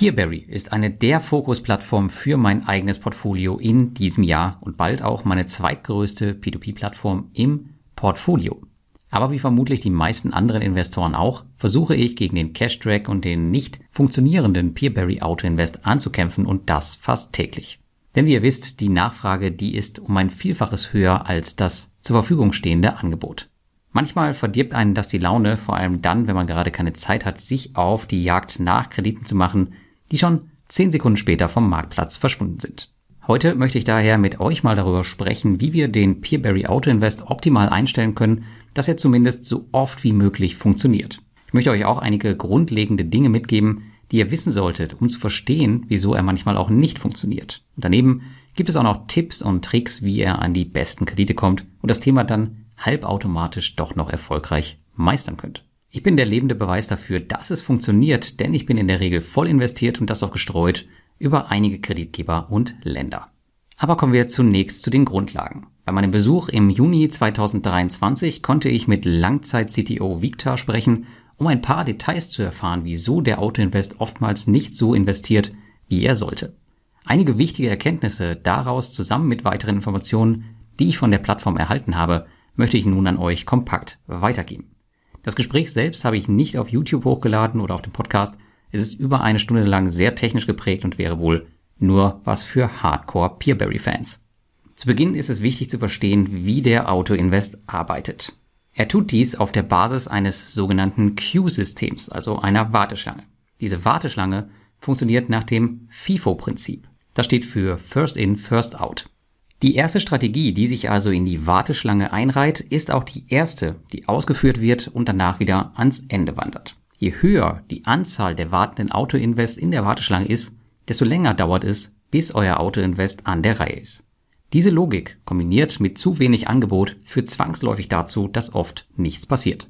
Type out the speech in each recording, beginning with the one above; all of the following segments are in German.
Peerberry ist eine der Fokusplattformen für mein eigenes Portfolio in diesem Jahr und bald auch meine zweitgrößte P2P-Plattform im Portfolio. Aber wie vermutlich die meisten anderen Investoren auch, versuche ich gegen den Cash-Track und den nicht funktionierenden Peerberry Auto Invest anzukämpfen und das fast täglich. Denn wie ihr wisst, die Nachfrage, die ist um ein Vielfaches höher als das zur Verfügung stehende Angebot. Manchmal verdirbt einen das die Laune, vor allem dann, wenn man gerade keine Zeit hat, sich auf die Jagd nach Krediten zu machen, die schon 10 Sekunden später vom Marktplatz verschwunden sind. Heute möchte ich daher mit euch mal darüber sprechen, wie wir den Peerberry Auto Invest optimal einstellen können, dass er zumindest so oft wie möglich funktioniert. Ich möchte euch auch einige grundlegende Dinge mitgeben, die ihr wissen solltet, um zu verstehen, wieso er manchmal auch nicht funktioniert. Und daneben gibt es auch noch Tipps und Tricks, wie er an die besten Kredite kommt und das Thema dann halbautomatisch doch noch erfolgreich meistern könnt. Ich bin der lebende Beweis dafür, dass es funktioniert, denn ich bin in der Regel voll investiert und das auch gestreut über einige Kreditgeber und Länder. Aber kommen wir zunächst zu den Grundlagen. Bei meinem Besuch im Juni 2023 konnte ich mit Langzeit-CTO Victor sprechen, um ein paar Details zu erfahren, wieso der Autoinvest oftmals nicht so investiert, wie er sollte. Einige wichtige Erkenntnisse daraus zusammen mit weiteren Informationen, die ich von der Plattform erhalten habe, möchte ich nun an euch kompakt weitergeben. Das Gespräch selbst habe ich nicht auf YouTube hochgeladen oder auf dem Podcast. Es ist über eine Stunde lang sehr technisch geprägt und wäre wohl nur was für Hardcore Peerberry-Fans. Zu Beginn ist es wichtig zu verstehen, wie der Auto-Invest arbeitet. Er tut dies auf der Basis eines sogenannten Queue-Systems, also einer Warteschlange. Diese Warteschlange funktioniert nach dem FIFO-Prinzip. Das steht für First In, First Out. Die erste Strategie, die sich also in die Warteschlange einreiht, ist auch die erste, die ausgeführt wird und danach wieder ans Ende wandert. Je höher die Anzahl der wartenden Autoinvest in der Warteschlange ist, desto länger dauert es, bis euer Autoinvest an der Reihe ist. Diese Logik kombiniert mit zu wenig Angebot führt zwangsläufig dazu, dass oft nichts passiert.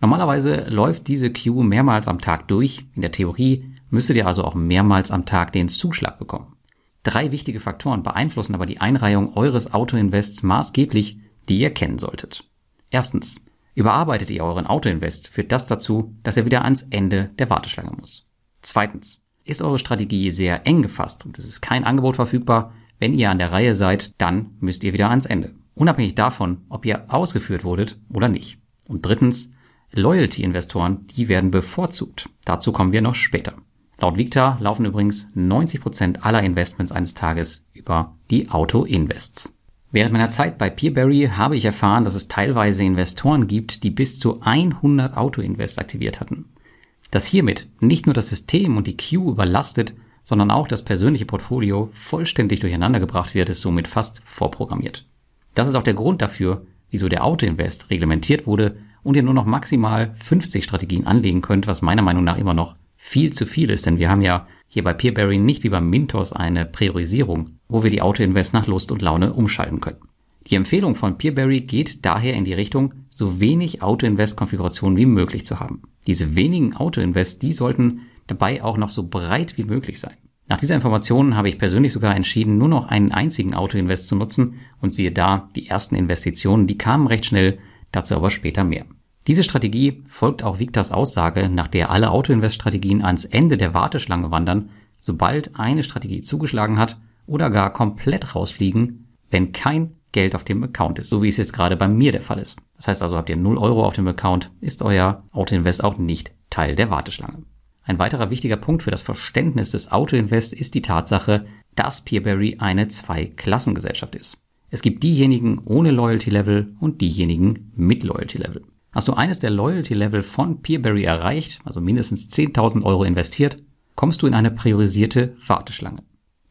Normalerweise läuft diese Queue mehrmals am Tag durch. In der Theorie müsstet ihr also auch mehrmals am Tag den Zuschlag bekommen. Drei wichtige Faktoren beeinflussen aber die Einreihung eures Autoinvests maßgeblich, die ihr kennen solltet. Erstens. Überarbeitet ihr euren Autoinvest, führt das dazu, dass er wieder ans Ende der Warteschlange muss. Zweitens. Ist eure Strategie sehr eng gefasst und es ist kein Angebot verfügbar, wenn ihr an der Reihe seid, dann müsst ihr wieder ans Ende. Unabhängig davon, ob ihr ausgeführt wurdet oder nicht. Und drittens, Loyalty-Investoren, die werden bevorzugt. Dazu kommen wir noch später. Laut Victa laufen übrigens 90% aller Investments eines Tages über die Auto-Invests. Während meiner Zeit bei Peerberry habe ich erfahren, dass es teilweise Investoren gibt, die bis zu 100 Auto-Invest aktiviert hatten. Dass hiermit nicht nur das System und die Queue überlastet, sondern auch das persönliche Portfolio vollständig durcheinander gebracht wird, ist somit fast vorprogrammiert. Das ist auch der Grund dafür, wieso der Auto-Invest reglementiert wurde und ihr nur noch maximal 50 Strategien anlegen könnt, was meiner Meinung nach immer noch viel zu viel ist, denn wir haben ja hier bei Peerberry nicht wie beim Mintos eine Priorisierung, wo wir die Auto-Invest nach Lust und Laune umschalten können. Die Empfehlung von Peerberry geht daher in die Richtung, so wenig Auto-Invest-Konfigurationen wie möglich zu haben. Diese wenigen Auto-Invest, die sollten dabei auch noch so breit wie möglich sein. Nach dieser Information habe ich persönlich sogar entschieden, nur noch einen einzigen Auto-Invest zu nutzen und siehe da, die ersten Investitionen, die kamen recht schnell, dazu aber später mehr. Diese Strategie folgt auch Victors Aussage, nach der alle Autoinvest-Strategien ans Ende der Warteschlange wandern, sobald eine Strategie zugeschlagen hat oder gar komplett rausfliegen, wenn kein Geld auf dem Account ist, so wie es jetzt gerade bei mir der Fall ist. Das heißt also, habt ihr 0 Euro auf dem Account, ist euer Autoinvest auch nicht Teil der Warteschlange. Ein weiterer wichtiger Punkt für das Verständnis des Autoinvest ist die Tatsache, dass Peerberry eine Zwei-Klassengesellschaft ist. Es gibt diejenigen ohne Loyalty Level und diejenigen mit Loyalty Level. Hast du eines der Loyalty-Level von Peerberry erreicht, also mindestens 10.000 Euro investiert, kommst du in eine priorisierte Warteschlange.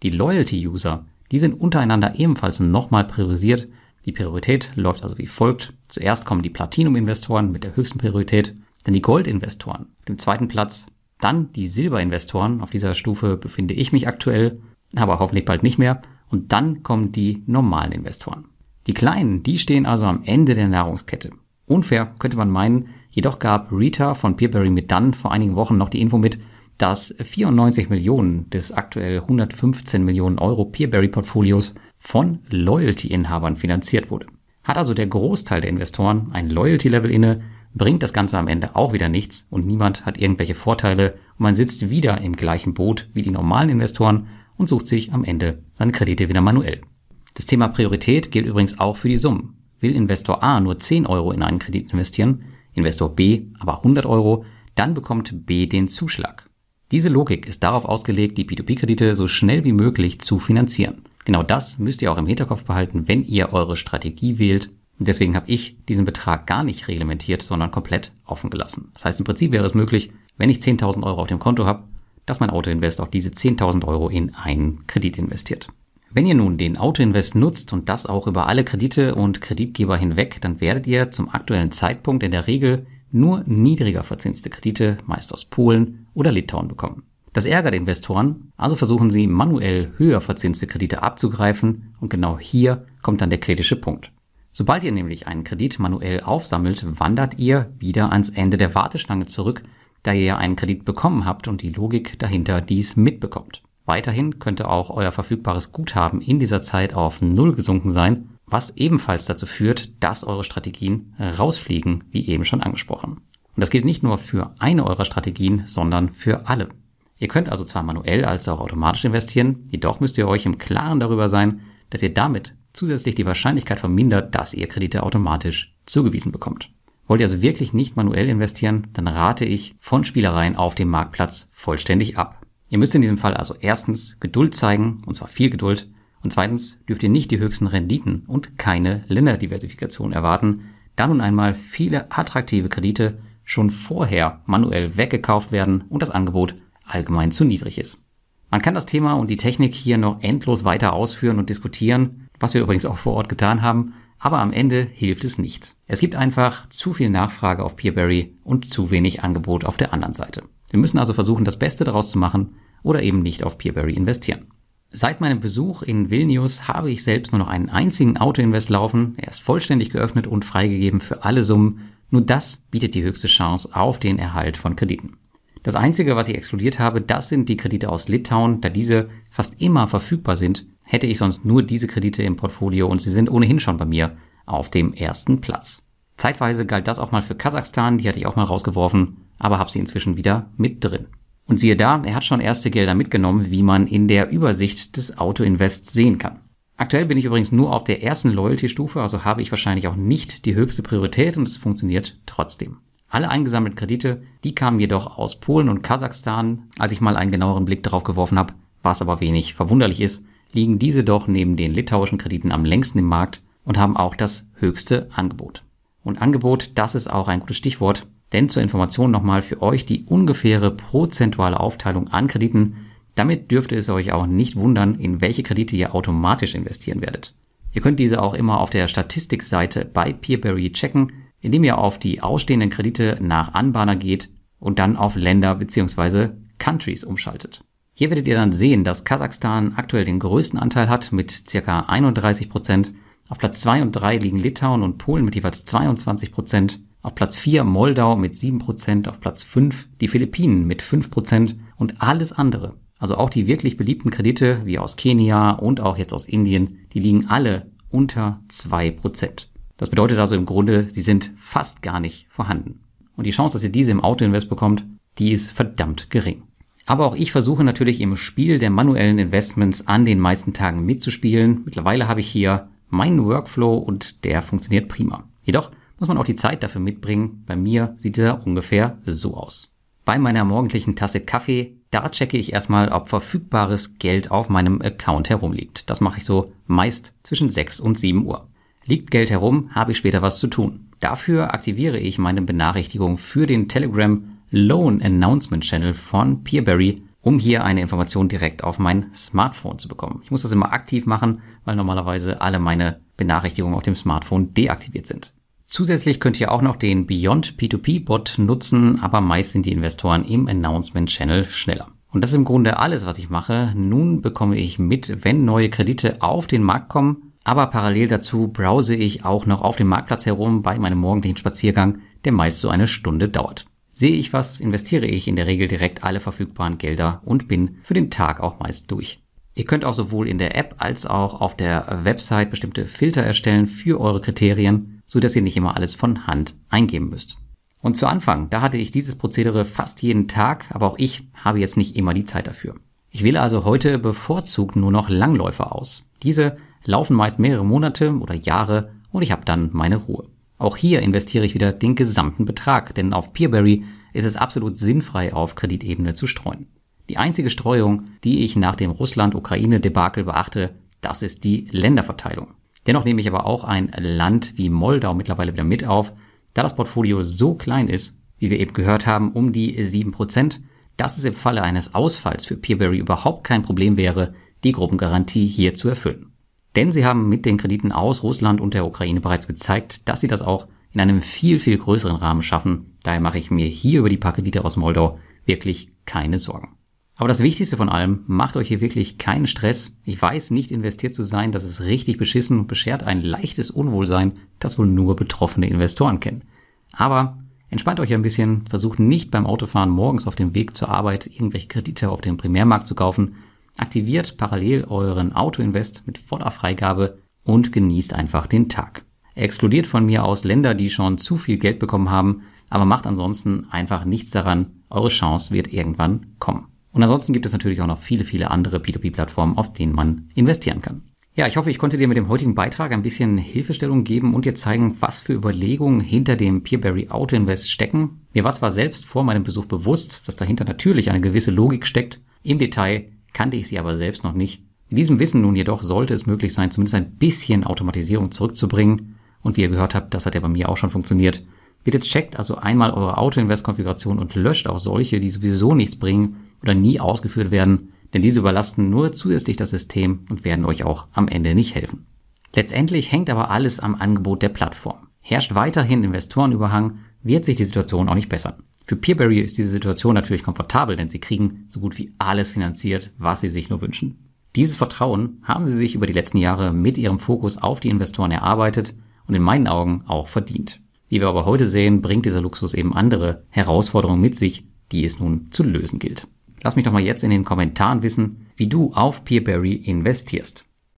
Die Loyalty-User, die sind untereinander ebenfalls nochmal priorisiert. Die Priorität läuft also wie folgt. Zuerst kommen die Platinum-Investoren mit der höchsten Priorität, dann die Gold-Investoren auf dem zweiten Platz, dann die Silber-Investoren. Auf dieser Stufe befinde ich mich aktuell, aber hoffentlich bald nicht mehr. Und dann kommen die normalen Investoren. Die Kleinen, die stehen also am Ende der Nahrungskette. Unfair könnte man meinen, jedoch gab Rita von Peerberry mit dann vor einigen Wochen noch die Info mit, dass 94 Millionen des aktuell 115 Millionen Euro Peerberry-Portfolios von Loyalty-Inhabern finanziert wurde. Hat also der Großteil der Investoren ein Loyalty-Level inne, bringt das Ganze am Ende auch wieder nichts und niemand hat irgendwelche Vorteile und man sitzt wieder im gleichen Boot wie die normalen Investoren und sucht sich am Ende seine Kredite wieder manuell. Das Thema Priorität gilt übrigens auch für die Summen. Will Investor A nur 10 Euro in einen Kredit investieren, Investor B aber 100 Euro, dann bekommt B den Zuschlag. Diese Logik ist darauf ausgelegt, die P2P-Kredite so schnell wie möglich zu finanzieren. Genau das müsst ihr auch im Hinterkopf behalten, wenn ihr eure Strategie wählt. Deswegen habe ich diesen Betrag gar nicht reglementiert, sondern komplett offen gelassen. Das heißt, im Prinzip wäre es möglich, wenn ich 10.000 Euro auf dem Konto habe, dass mein Autoinvest auch diese 10.000 Euro in einen Kredit investiert. Wenn ihr nun den Autoinvest nutzt und das auch über alle Kredite und Kreditgeber hinweg, dann werdet ihr zum aktuellen Zeitpunkt in der Regel nur niedriger verzinste Kredite, meist aus Polen oder Litauen bekommen. Das ärgert Investoren, also versuchen sie manuell höher verzinste Kredite abzugreifen und genau hier kommt dann der kritische Punkt. Sobald ihr nämlich einen Kredit manuell aufsammelt, wandert ihr wieder ans Ende der Warteschlange zurück, da ihr ja einen Kredit bekommen habt und die Logik dahinter dies mitbekommt. Weiterhin könnte auch euer verfügbares Guthaben in dieser Zeit auf Null gesunken sein, was ebenfalls dazu führt, dass eure Strategien rausfliegen, wie eben schon angesprochen. Und das gilt nicht nur für eine eurer Strategien, sondern für alle. Ihr könnt also zwar manuell als auch automatisch investieren, jedoch müsst ihr euch im Klaren darüber sein, dass ihr damit zusätzlich die Wahrscheinlichkeit vermindert, dass ihr Kredite automatisch zugewiesen bekommt. Wollt ihr also wirklich nicht manuell investieren, dann rate ich von Spielereien auf dem Marktplatz vollständig ab. Ihr müsst in diesem Fall also erstens Geduld zeigen, und zwar viel Geduld, und zweitens dürft ihr nicht die höchsten Renditen und keine Länderdiversifikation erwarten, da nun einmal viele attraktive Kredite schon vorher manuell weggekauft werden und das Angebot allgemein zu niedrig ist. Man kann das Thema und die Technik hier noch endlos weiter ausführen und diskutieren, was wir übrigens auch vor Ort getan haben, aber am Ende hilft es nichts. Es gibt einfach zu viel Nachfrage auf Peerberry und zu wenig Angebot auf der anderen Seite. Wir müssen also versuchen, das Beste daraus zu machen oder eben nicht auf Peerberry investieren. Seit meinem Besuch in Vilnius habe ich selbst nur noch einen einzigen Autoinvest laufen. Er ist vollständig geöffnet und freigegeben für alle Summen. Nur das bietet die höchste Chance auf den Erhalt von Krediten. Das Einzige, was ich exkludiert habe, das sind die Kredite aus Litauen, da diese fast immer verfügbar sind, hätte ich sonst nur diese Kredite im Portfolio und sie sind ohnehin schon bei mir auf dem ersten Platz. Zeitweise galt das auch mal für Kasachstan, die hatte ich auch mal rausgeworfen, aber habe sie inzwischen wieder mit drin. Und siehe da, er hat schon erste Gelder mitgenommen, wie man in der Übersicht des Auto-Invest sehen kann. Aktuell bin ich übrigens nur auf der ersten Loyalty-Stufe, also habe ich wahrscheinlich auch nicht die höchste Priorität und es funktioniert trotzdem. Alle eingesammelten Kredite, die kamen jedoch aus Polen und Kasachstan. Als ich mal einen genaueren Blick darauf geworfen habe, was aber wenig verwunderlich ist, liegen diese doch neben den litauischen Krediten am längsten im Markt und haben auch das höchste Angebot. Und Angebot, das ist auch ein gutes Stichwort, denn zur Information nochmal für euch die ungefähre prozentuale Aufteilung an Krediten. Damit dürfte es euch auch nicht wundern, in welche Kredite ihr automatisch investieren werdet. Ihr könnt diese auch immer auf der Statistikseite bei Peerberry checken indem ihr auf die ausstehenden Kredite nach Anbahner geht und dann auf Länder bzw. Countries umschaltet. Hier werdet ihr dann sehen, dass Kasachstan aktuell den größten Anteil hat mit ca. 31 Prozent. Auf Platz 2 und 3 liegen Litauen und Polen mit jeweils 22 Prozent. Auf Platz 4 Moldau mit 7 Prozent. Auf Platz 5 die Philippinen mit 5 Prozent und alles andere. Also auch die wirklich beliebten Kredite wie aus Kenia und auch jetzt aus Indien, die liegen alle unter 2 Prozent. Das bedeutet also im Grunde, sie sind fast gar nicht vorhanden. Und die Chance, dass ihr diese im Autoinvest bekommt, die ist verdammt gering. Aber auch ich versuche natürlich im Spiel der manuellen Investments an den meisten Tagen mitzuspielen. Mittlerweile habe ich hier meinen Workflow und der funktioniert prima. Jedoch muss man auch die Zeit dafür mitbringen. Bei mir sieht er ungefähr so aus. Bei meiner morgendlichen Tasse Kaffee, da checke ich erstmal, ob verfügbares Geld auf meinem Account herumliegt. Das mache ich so meist zwischen 6 und 7 Uhr. Liegt Geld herum, habe ich später was zu tun. Dafür aktiviere ich meine Benachrichtigung für den Telegram Loan Announcement Channel von Peerberry, um hier eine Information direkt auf mein Smartphone zu bekommen. Ich muss das immer aktiv machen, weil normalerweise alle meine Benachrichtigungen auf dem Smartphone deaktiviert sind. Zusätzlich könnt ihr auch noch den Beyond P2P Bot nutzen, aber meist sind die Investoren im Announcement Channel schneller. Und das ist im Grunde alles, was ich mache. Nun bekomme ich mit, wenn neue Kredite auf den Markt kommen aber parallel dazu browse ich auch noch auf dem Marktplatz herum bei meinem morgendlichen Spaziergang, der meist so eine Stunde dauert. Sehe ich was, investiere ich in der Regel direkt alle verfügbaren Gelder und bin für den Tag auch meist durch. Ihr könnt auch sowohl in der App als auch auf der Website bestimmte Filter erstellen für eure Kriterien, so dass ihr nicht immer alles von Hand eingeben müsst. Und zu Anfang, da hatte ich dieses Prozedere fast jeden Tag, aber auch ich habe jetzt nicht immer die Zeit dafür. Ich wähle also heute bevorzugt nur noch Langläufer aus. Diese laufen meist mehrere Monate oder Jahre und ich habe dann meine Ruhe. Auch hier investiere ich wieder den gesamten Betrag, denn auf Peerberry ist es absolut sinnfrei, auf Kreditebene zu streuen. Die einzige Streuung, die ich nach dem Russland-Ukraine-Debakel beachte, das ist die Länderverteilung. Dennoch nehme ich aber auch ein Land wie Moldau mittlerweile wieder mit auf, da das Portfolio so klein ist, wie wir eben gehört haben, um die 7%, dass es im Falle eines Ausfalls für Peerberry überhaupt kein Problem wäre, die Gruppengarantie hier zu erfüllen. Denn sie haben mit den Krediten aus Russland und der Ukraine bereits gezeigt, dass sie das auch in einem viel, viel größeren Rahmen schaffen. Daher mache ich mir hier über die paar Kredite aus Moldau wirklich keine Sorgen. Aber das Wichtigste von allem, macht euch hier wirklich keinen Stress. Ich weiß, nicht investiert zu sein, das ist richtig beschissen und beschert ein leichtes Unwohlsein, das wohl nur betroffene Investoren kennen. Aber entspannt euch ein bisschen, versucht nicht beim Autofahren morgens auf dem Weg zur Arbeit irgendwelche Kredite auf dem Primärmarkt zu kaufen, aktiviert parallel euren Autoinvest mit voller Freigabe und genießt einfach den Tag. Exkludiert von mir aus Länder, die schon zu viel Geld bekommen haben, aber macht ansonsten einfach nichts daran. Eure Chance wird irgendwann kommen. Und ansonsten gibt es natürlich auch noch viele, viele andere P2P-Plattformen, auf denen man investieren kann. Ja, ich hoffe, ich konnte dir mit dem heutigen Beitrag ein bisschen Hilfestellung geben und dir zeigen, was für Überlegungen hinter dem Peerberry Auto Invest stecken. Mir war zwar selbst vor meinem Besuch bewusst, dass dahinter natürlich eine gewisse Logik steckt. Im Detail kannte ich sie aber selbst noch nicht. In diesem Wissen nun jedoch sollte es möglich sein, zumindest ein bisschen Automatisierung zurückzubringen. Und wie ihr gehört habt, das hat ja bei mir auch schon funktioniert. Bitte checkt also einmal eure Auto-Invest-Konfiguration und löscht auch solche, die sowieso nichts bringen oder nie ausgeführt werden, denn diese überlasten nur zusätzlich das System und werden euch auch am Ende nicht helfen. Letztendlich hängt aber alles am Angebot der Plattform. Herrscht weiterhin Investorenüberhang, wird sich die Situation auch nicht bessern. Für Peerberry ist diese Situation natürlich komfortabel, denn sie kriegen so gut wie alles finanziert, was sie sich nur wünschen. Dieses Vertrauen haben sie sich über die letzten Jahre mit ihrem Fokus auf die Investoren erarbeitet und in meinen Augen auch verdient. Wie wir aber heute sehen, bringt dieser Luxus eben andere Herausforderungen mit sich, die es nun zu lösen gilt. Lass mich doch mal jetzt in den Kommentaren wissen, wie du auf Peerberry investierst.